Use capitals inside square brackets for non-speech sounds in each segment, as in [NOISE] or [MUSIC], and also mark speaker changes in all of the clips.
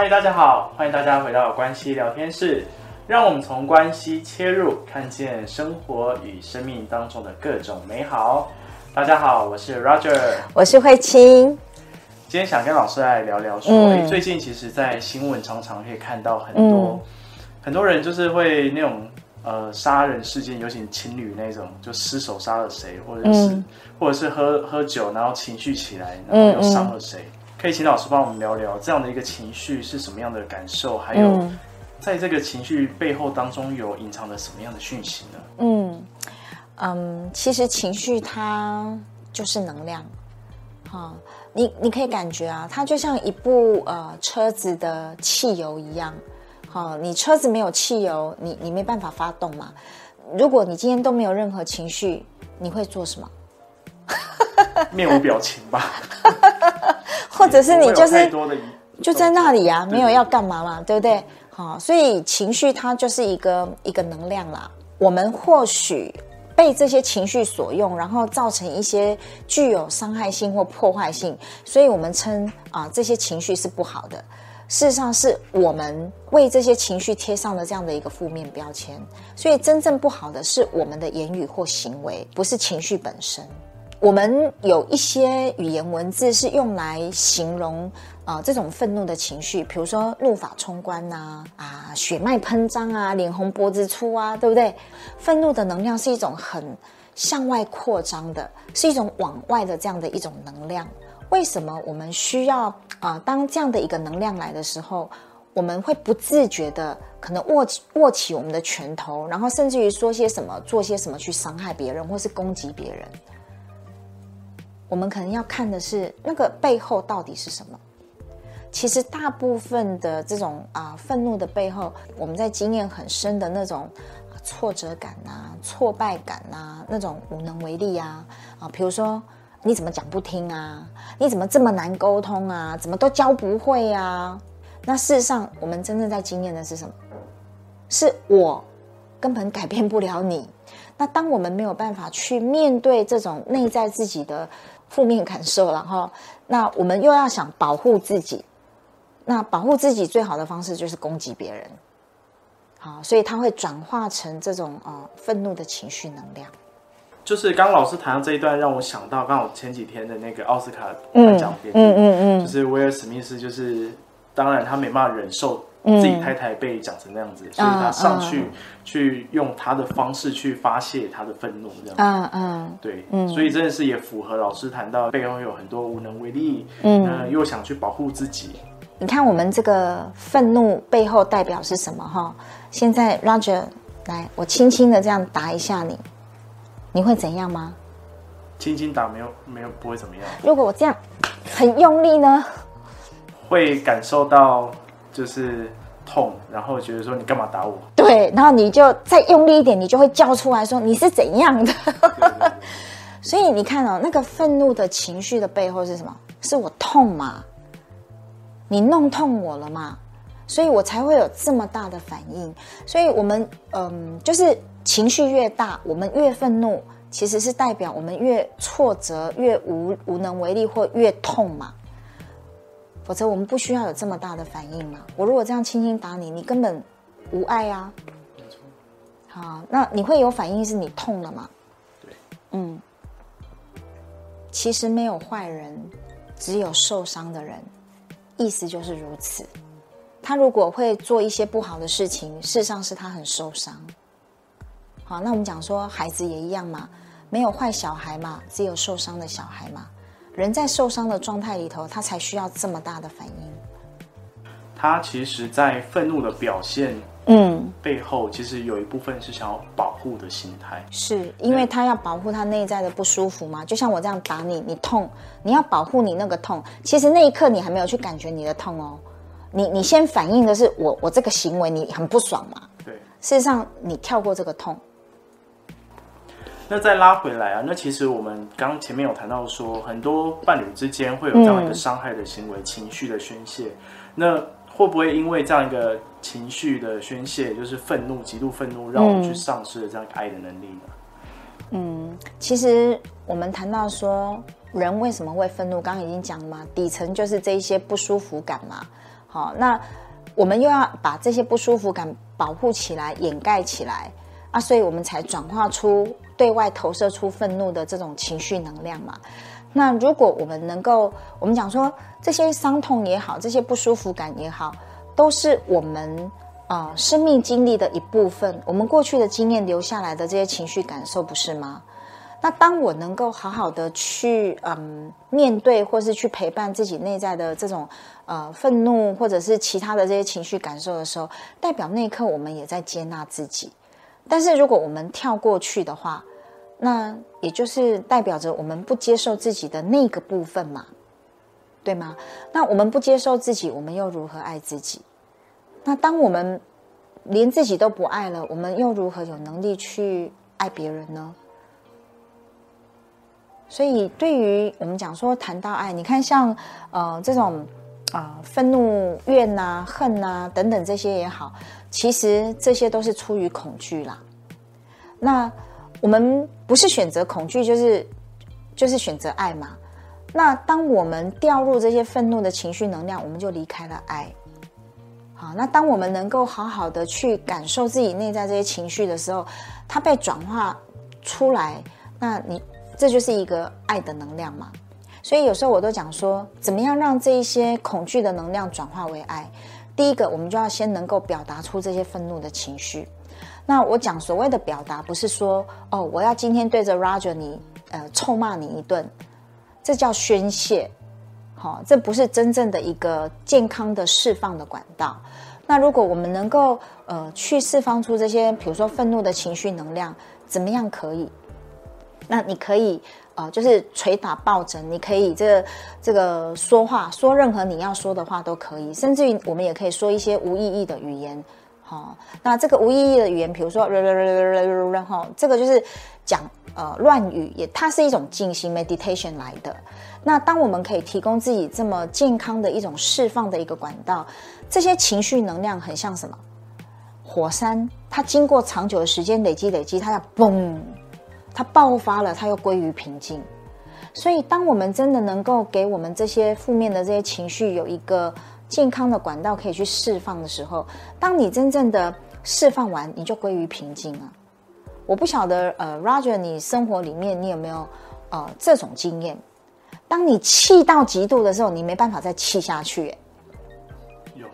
Speaker 1: 嗨，大家好，欢迎大家回到关系聊天室，让我们从关系切入，看见生活与生命当中的各种美好。大家好，我是 Roger，
Speaker 2: 我是慧清。
Speaker 1: 今天想跟老师来聊聊说，最近其实，在新闻常常可以看到很多、嗯、很多人就是会那种呃杀人事件，尤其情侣那种，就失手杀了谁，或者是、嗯、或者是喝喝酒，然后情绪起来，然后又伤了谁。可以请老师帮我们聊聊这样的一个情绪是什么样的感受，还有在这个情绪背后当中有隐藏着什么样的讯息呢？
Speaker 2: 嗯嗯，其实情绪它就是能量，哈、哦，你你可以感觉啊，它就像一部呃车子的汽油一样，好、哦，你车子没有汽油，你你没办法发动嘛。如果你今天都没有任何情绪，你会做什么？[LAUGHS]
Speaker 1: 面无表情吧。
Speaker 2: 或者是你就是就在那里呀、啊，没有要干嘛嘛，对不对？好，所以情绪它就是一个一个能量啦。我们或许被这些情绪所用，然后造成一些具有伤害性或破坏性，所以我们称啊这些情绪是不好的。事实上是我们为这些情绪贴上了这样的一个负面标签。所以真正不好的是我们的言语或行为，不是情绪本身。我们有一些语言文字是用来形容啊、这种愤怒的情绪，比如说怒发冲冠呐，啊血脉喷张啊，脸红脖子粗啊，对不对？愤怒的能量是一种很向外扩张的，是一种往外的这样的一种能量。为什么我们需要啊、当这样的一个能量来的时候，我们会不自觉的可能握握起我们的拳头，然后甚至于说些什么，做些什么去伤害别人，或是攻击别人。我们可能要看的是那个背后到底是什么。其实大部分的这种啊愤怒的背后，我们在经验很深的那种挫折感啊、挫败感啊、那种无能为力啊啊，比如说你怎么讲不听啊？你怎么这么难沟通啊？怎么都教不会啊？那事实上，我们真正在经验的是什么？是我根本改变不了你。那当我们没有办法去面对这种内在自己的负面感受，然后那我们又要想保护自己，那保护自己最好的方式就是攻击别人，好，所以它会转化成这种呃愤怒的情绪能量。
Speaker 1: 就是刚刚老师谈到这一段，让我想到刚好前几天的那个奥斯卡颁奖典礼，嗯嗯嗯，嗯，就是威尔史密斯，就是当然他没办法忍受。自己太太被讲成那样子，嗯、所以他上去、嗯、去用他的方式去发泄他的愤怒，这样子。嗯嗯，对嗯，所以真的是也符合老师谈到背后有很多无能为力，嗯，呃、又想去保护自己。
Speaker 2: 你看我们这个愤怒背后代表是什么？哈，现在 Roger 来，我轻轻的这样打一下你，你会怎样吗？
Speaker 1: 轻轻打没有没有不会怎么样。
Speaker 2: 如果我这样很用力呢？
Speaker 1: 会感受到。就是痛，然后觉得说你干嘛打我？
Speaker 2: 对，然后你就再用力一点，你就会叫出来说你是怎样的。对对对 [LAUGHS] 所以你看哦，那个愤怒的情绪的背后是什么？是我痛嘛？你弄痛我了嘛？所以我才会有这么大的反应。所以我们嗯，就是情绪越大，我们越愤怒，其实是代表我们越挫折、越无无能为力或越痛嘛。否则我们不需要有这么大的反应嘛。我如果这样轻轻打你，你根本无碍啊。没错。好，那你会有反应是你痛了吗？
Speaker 1: 对。
Speaker 2: 嗯。其实没有坏人，只有受伤的人。意思就是如此。他如果会做一些不好的事情，事实上是他很受伤。好，那我们讲说孩子也一样嘛，没有坏小孩嘛，只有受伤的小孩嘛。人在受伤的状态里头，他才需要这么大的反应。
Speaker 1: 他其实在愤怒的表现，嗯，背后其实有一部分是想要保护的心态，
Speaker 2: 是因为他要保护他内在的不舒服嘛？就像我这样打你，你痛，你要保护你那个痛，其实那一刻你还没有去感觉你的痛哦，你你先反应的是我我这个行为你很不爽嘛，
Speaker 1: 对，
Speaker 2: 事实上你跳过这个痛。
Speaker 1: 那再拉回来啊，那其实我们刚前面有谈到说，很多伴侣之间会有这样一个伤害的行为，情绪的宣泄。那会不会因为这样一个情绪的宣泄，就是愤怒、极度愤怒，让我们去丧失了这样一个爱的能力呢？
Speaker 2: 嗯，其实我们谈到说，人为什么会愤怒，刚刚已经讲了嘛，底层就是这一些不舒服感嘛。好，那我们又要把这些不舒服感保护起来、掩盖起来啊，所以我们才转化出。对外投射出愤怒的这种情绪能量嘛，那如果我们能够，我们讲说这些伤痛也好，这些不舒服感也好，都是我们啊、生命经历的一部分，我们过去的经验留下来的这些情绪感受，不是吗？那当我能够好好的去嗯面对，或是去陪伴自己内在的这种呃愤怒，或者是其他的这些情绪感受的时候，代表那一刻我们也在接纳自己。但是如果我们跳过去的话，那也就是代表着我们不接受自己的那个部分嘛，对吗？那我们不接受自己，我们又如何爱自己？那当我们连自己都不爱了，我们又如何有能力去爱别人呢？所以，对于我们讲说谈到爱，你看像呃这种啊、呃、愤怒、怨呐、啊、恨呐、啊、等等这些也好。其实这些都是出于恐惧啦。那我们不是选择恐惧，就是就是选择爱嘛。那当我们掉入这些愤怒的情绪能量，我们就离开了爱。好，那当我们能够好好的去感受自己内在这些情绪的时候，它被转化出来，那你这就是一个爱的能量嘛。所以有时候我都讲说，怎么样让这一些恐惧的能量转化为爱？第一个，我们就要先能够表达出这些愤怒的情绪。那我讲所谓的表达，不是说哦，我要今天对着 Roger 你呃臭骂你一顿，这叫宣泄。好、这不是真正的一个健康的释放的管道。那如果我们能够呃去释放出这些，比如说愤怒的情绪能量，怎么样可以？那你可以。呃，就是捶打抱枕，你可以这这个说话，说任何你要说的话都可以，甚至于我们也可以说一些无意义的语言。好、哦，那这个无意义的语言，比如说，然后这个就是讲呃乱语，也它是一种静心 meditation 来的。那当我们可以提供自己这么健康的一种释放的一个管道，这些情绪能量很像什么？火山，它经过长久的时间累积累积，它要嘣。它爆发了，它又归于平静。所以，当我们真的能够给我们这些负面的这些情绪有一个健康的管道可以去释放的时候，当你真正的释放完，你就归于平静了。我不晓得，呃，Roger，你生活里面你有没有呃这种经验？当你气到极度的时候，你没办法再气下去。
Speaker 1: 有，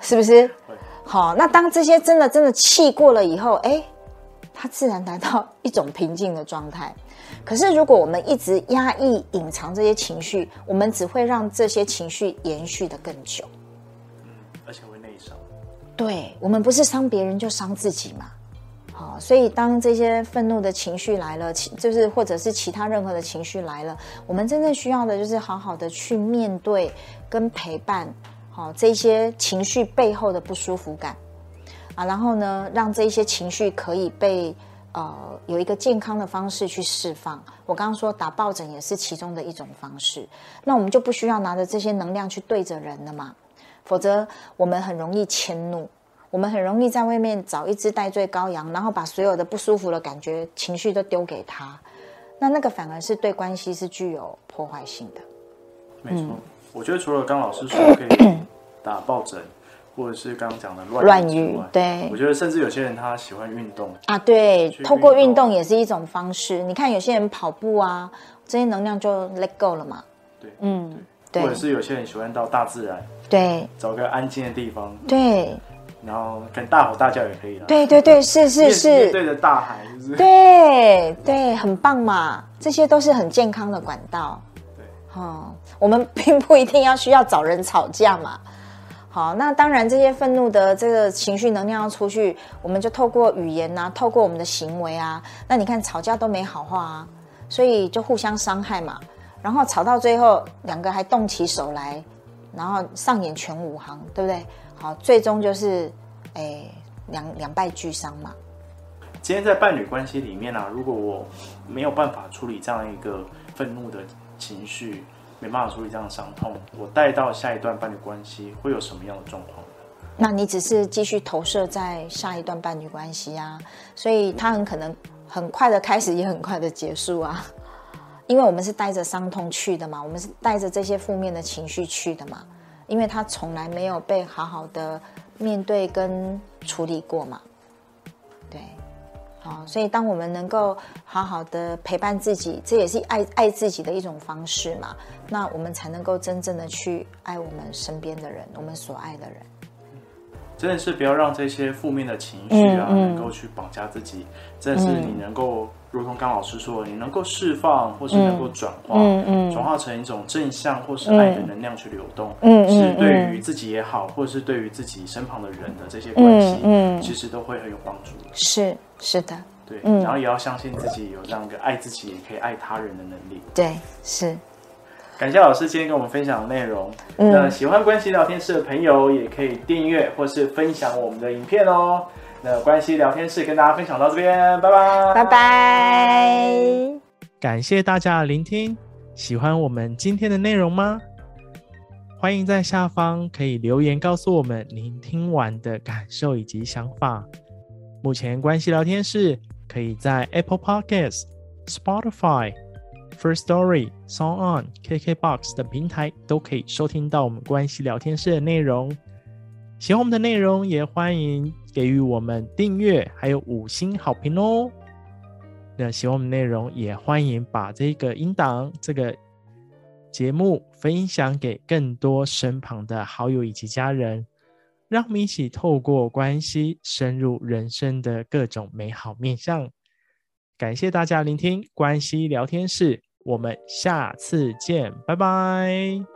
Speaker 2: 是不是？[LAUGHS] 好，那当这些真的真的气过了以后，哎。它自然达到一种平静的状态。可是，如果我们一直压抑、隐藏这些情绪，我们只会让这些情绪延续的更久。
Speaker 1: 嗯，而且会内伤。
Speaker 2: 对，我们不是伤别人就伤自己嘛。好，所以当这些愤怒的情绪来了，就是或者是其他任何的情绪来了，我们真正需要的就是好好的去面对跟陪伴，好，这些情绪背后的不舒服感。啊，然后呢，让这一些情绪可以被呃有一个健康的方式去释放。我刚刚说打抱枕也是其中的一种方式。那我们就不需要拿着这些能量去对着人了嘛，否则我们很容易迁怒，我们很容易在外面找一只戴罪羔羊，然后把所有的不舒服的感觉、情绪都丢给他。那那个反而是对关系是具有破坏性的。
Speaker 1: 没错，嗯、我觉得除了刚老师说可以 [COUGHS] 打抱枕。或者是刚刚讲的乱
Speaker 2: 乱语，对，
Speaker 1: 我觉得甚至有些人他喜欢运动
Speaker 2: 啊，对，透过运动也是一种方式。你看有些人跑步啊，这些能量就 let go 了嘛。
Speaker 1: 对，嗯，对。或者是有些人喜欢到大自然，
Speaker 2: 对，
Speaker 1: 找个安静的地方，
Speaker 2: 对，
Speaker 1: 然后跟大吼大叫也可以了。
Speaker 2: 对对对，是 [LAUGHS] 是是，
Speaker 1: 对着大海，就是
Speaker 2: 对对，很棒嘛，这些都是很健康的管道。对，哦，我们并不一定要需要找人吵架嘛。好，那当然这些愤怒的这个情绪能量要出去，我们就透过语言呐、啊，透过我们的行为啊。那你看吵架都没好话啊，所以就互相伤害嘛。然后吵到最后，两个还动起手来，然后上演全武行，对不对？好，最终就是诶两两败俱伤嘛。
Speaker 1: 今天在伴侣关系里面呢、啊，如果我没有办法处理这样一个愤怒的情绪，没办法处理这样的伤痛，我带到下一段伴侣关系会有什么样的状况？
Speaker 2: 那你只是继续投射在下一段伴侣关系啊，所以他很可能很快的开始，也很快的结束啊，因为我们是带着伤痛去的嘛，我们是带着这些负面的情绪去的嘛，因为他从来没有被好好的面对跟处理过嘛，对。哦，所以当我们能够好好的陪伴自己，这也是爱爱自己的一种方式嘛。那我们才能够真正的去爱我们身边的人，我们所爱的人。
Speaker 1: 真的是不要让这些负面的情绪啊，嗯嗯、能够去绑架自己。真的是你能够，如同刚老师说，你能够释放，或是能够转化，嗯嗯、转化成一种正向或是爱的能量去流动。嗯，是对于自己也好，或是对于自己身旁的人的这些关系，嗯，其实都会很有帮助的。
Speaker 2: 是是的，
Speaker 1: 对，然后也要相信自己有这样一个爱自己也可以爱他人的能力。
Speaker 2: 对，是。
Speaker 1: 感谢老师今天跟我们分享的内容。嗯、那喜欢关系聊天室的朋友也可以订阅或是分享我们的影片哦。那关系聊天室跟大家分享到这边，拜拜，
Speaker 2: 拜拜。
Speaker 3: 感谢大家的聆听，喜欢我们今天的内容吗？欢迎在下方可以留言告诉我们您听完的感受以及想法。目前关系聊天室可以在 Apple Podcasts、Spotify。First Story、Song On、KKBOX 等平台都可以收听到我们关系聊天室的内容。喜欢我们的内容，也欢迎给予我们订阅，还有五星好评哦。那喜欢我们内容，也欢迎把这个音档、这个节目分享给更多身旁的好友以及家人，让我们一起透过关系深入人生的各种美好面向。感谢大家聆听关系聊天室。我们下次见，拜拜。